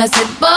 I said,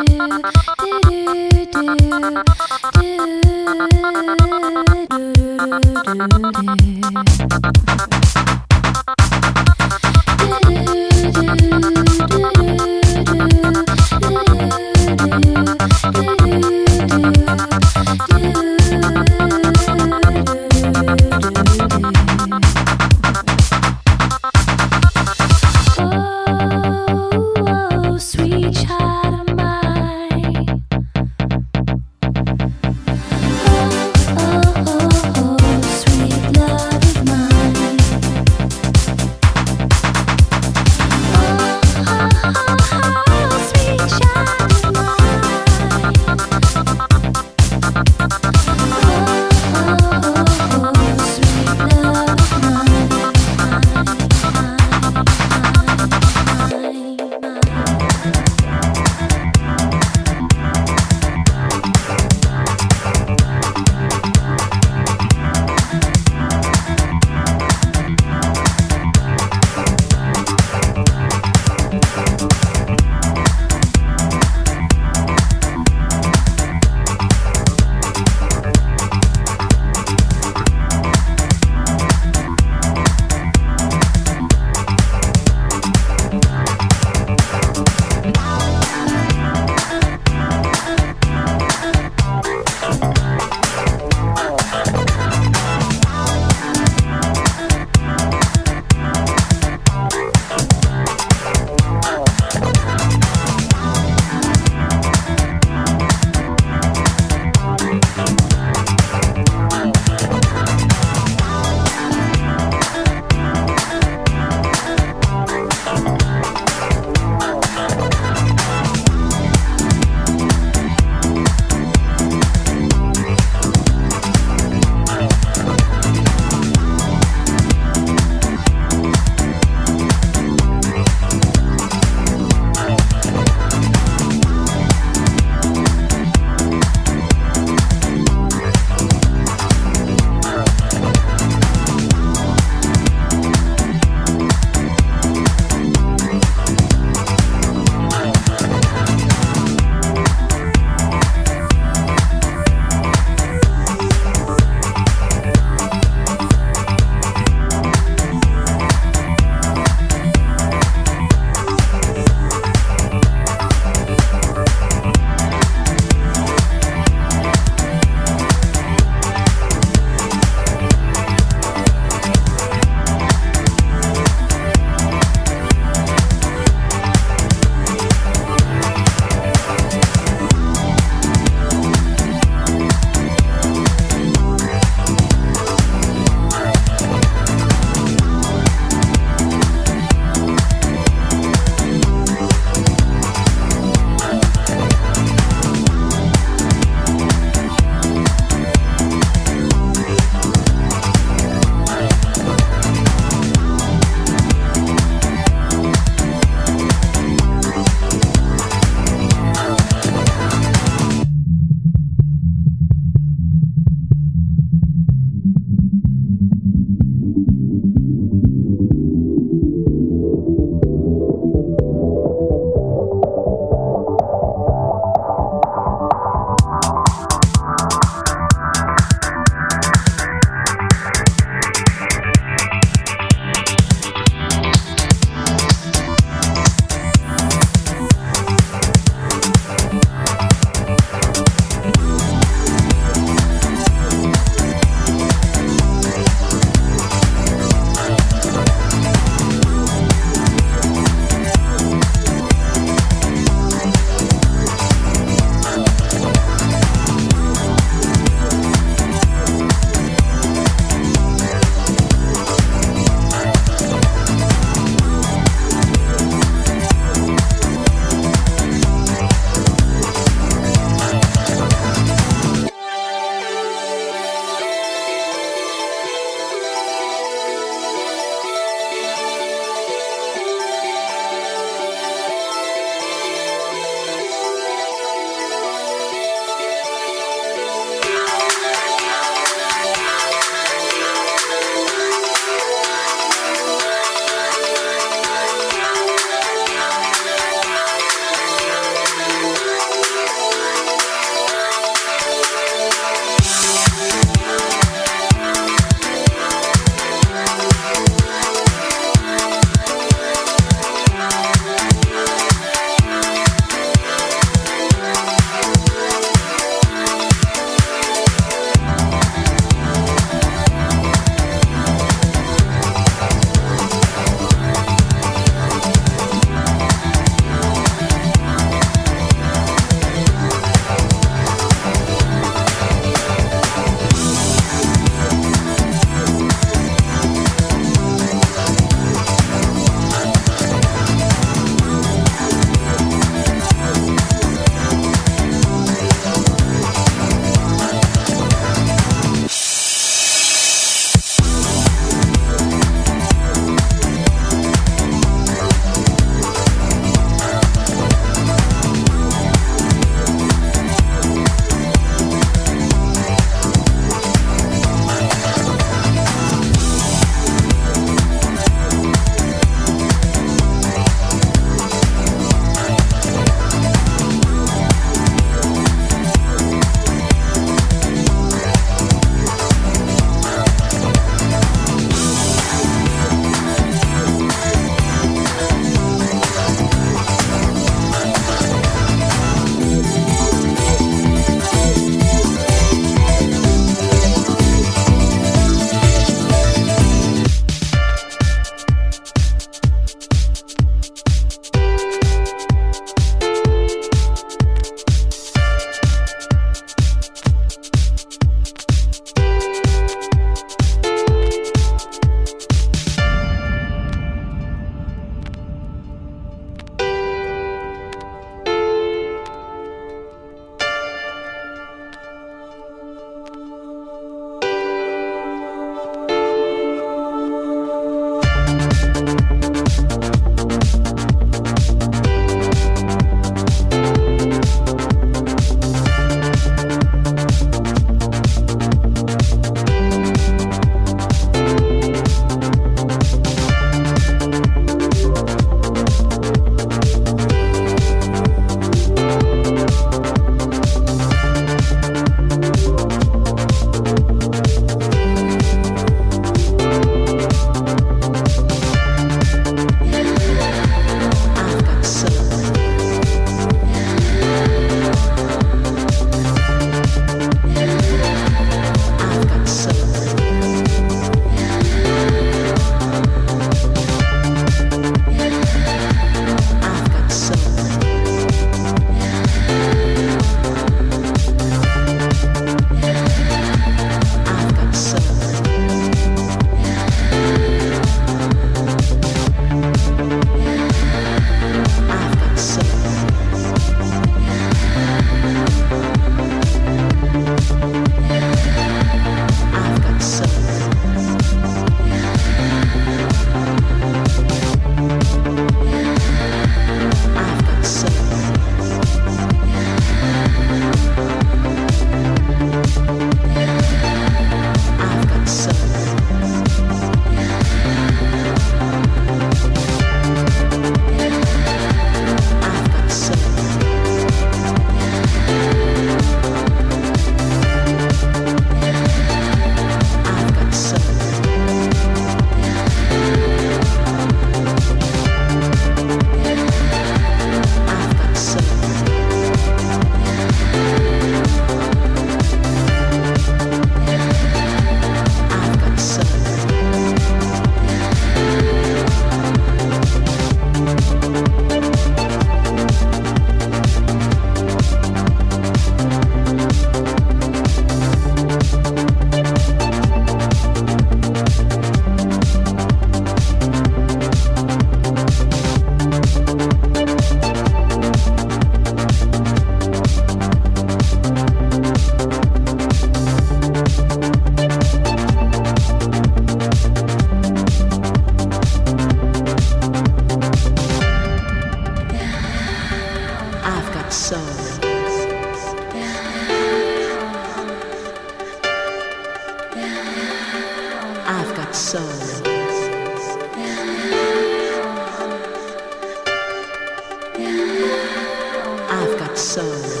I've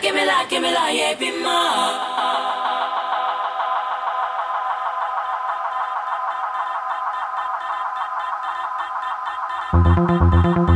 give me la, give me la, yeah, be more. Thank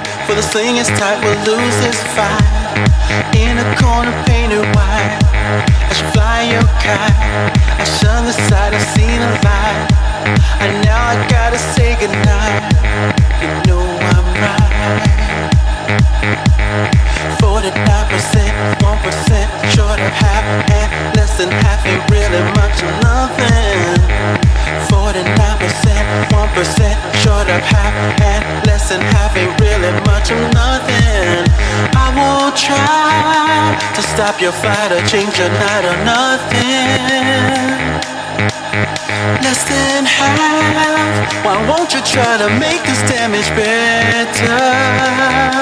for the sling is tight, we'll lose this fight. In a corner painted white, I should fly your kite. I shun the sight, I've seen a light, stop your fight or change your night or nothing. Less than half. Why won't you try to make this damage better?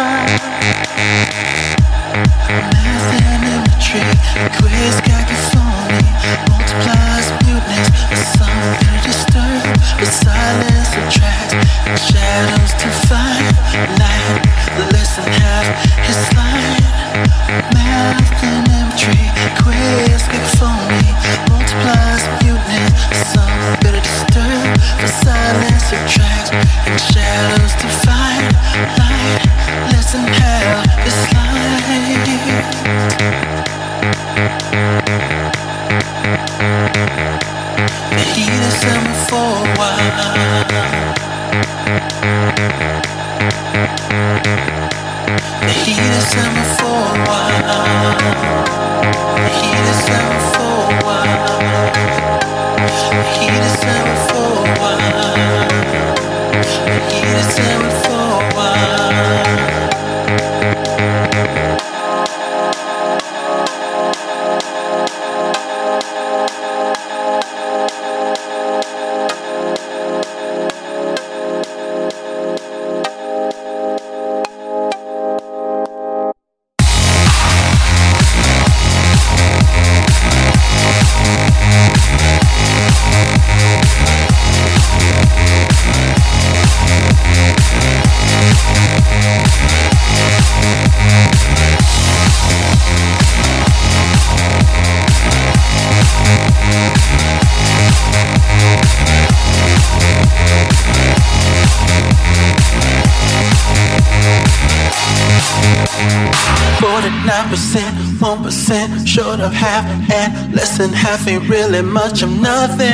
Ain't really much of nothing.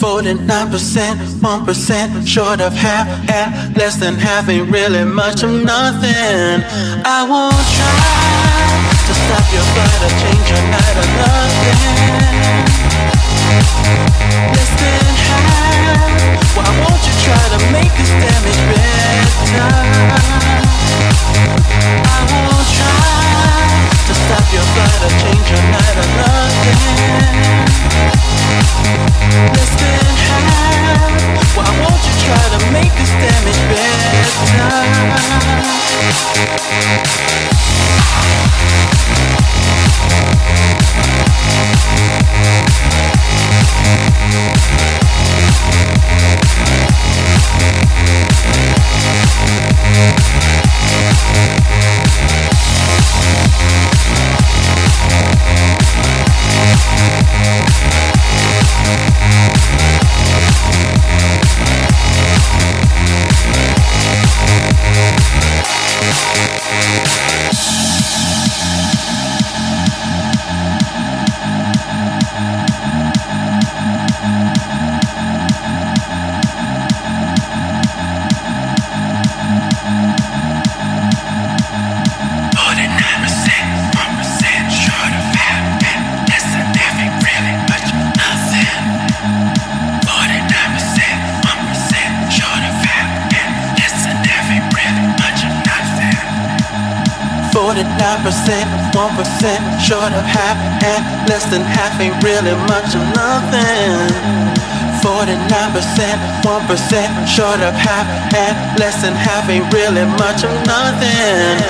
49%, 1% short of half, and less than half ain't really much of nothing. I won't try to stop your flight or change your night or nothing. Less than half, why won't you try to make this damage better? Why won't you try to make this damage better? 1% short of half, and less than half ain't really much of nothing.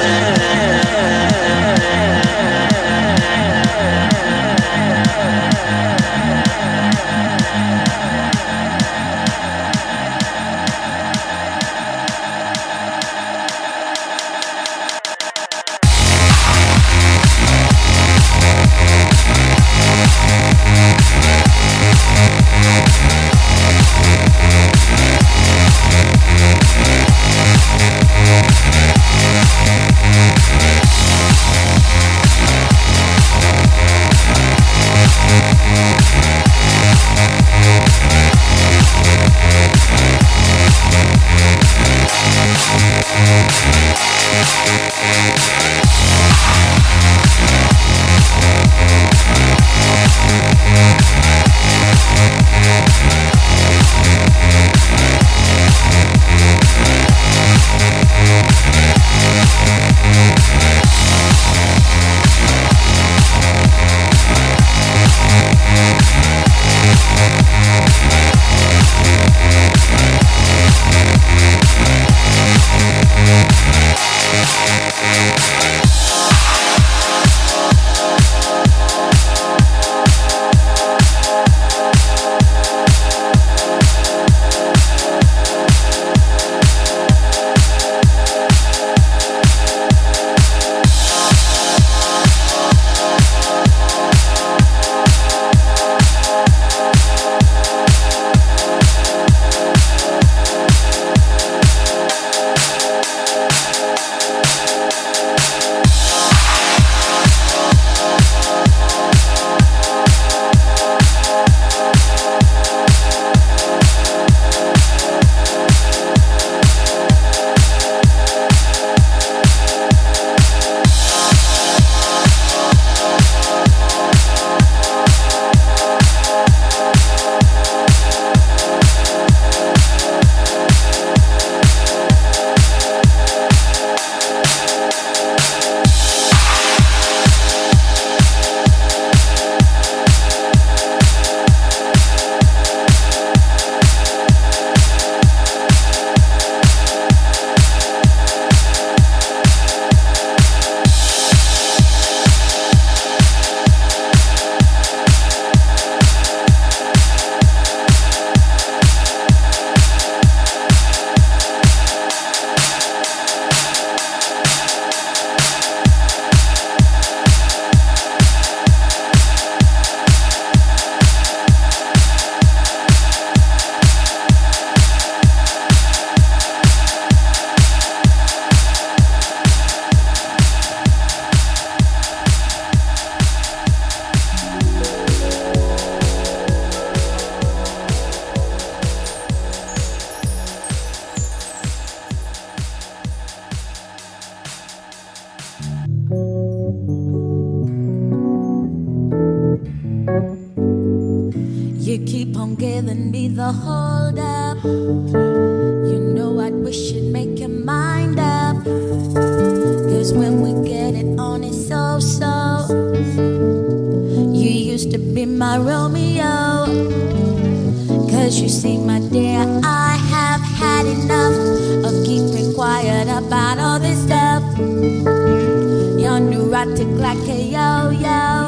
keep on giving me the hold up. You know, i wish you'd make your mind up. Cause when we get it on, it's so so. You used to be my Romeo. Cause you see, my dear, I have had enough of keeping quiet about all this stuff. You're neurotic like a yo yo.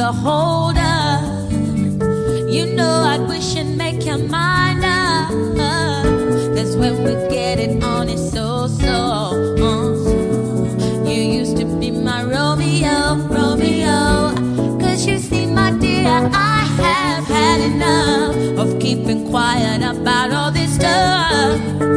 the hold. You know, I'd wish and make your mind up. That's when we get it on, it's so so. Uh, you used to be my Romeo, Romeo. Cause you see, my dear, I have had enough of keeping quiet about all this stuff.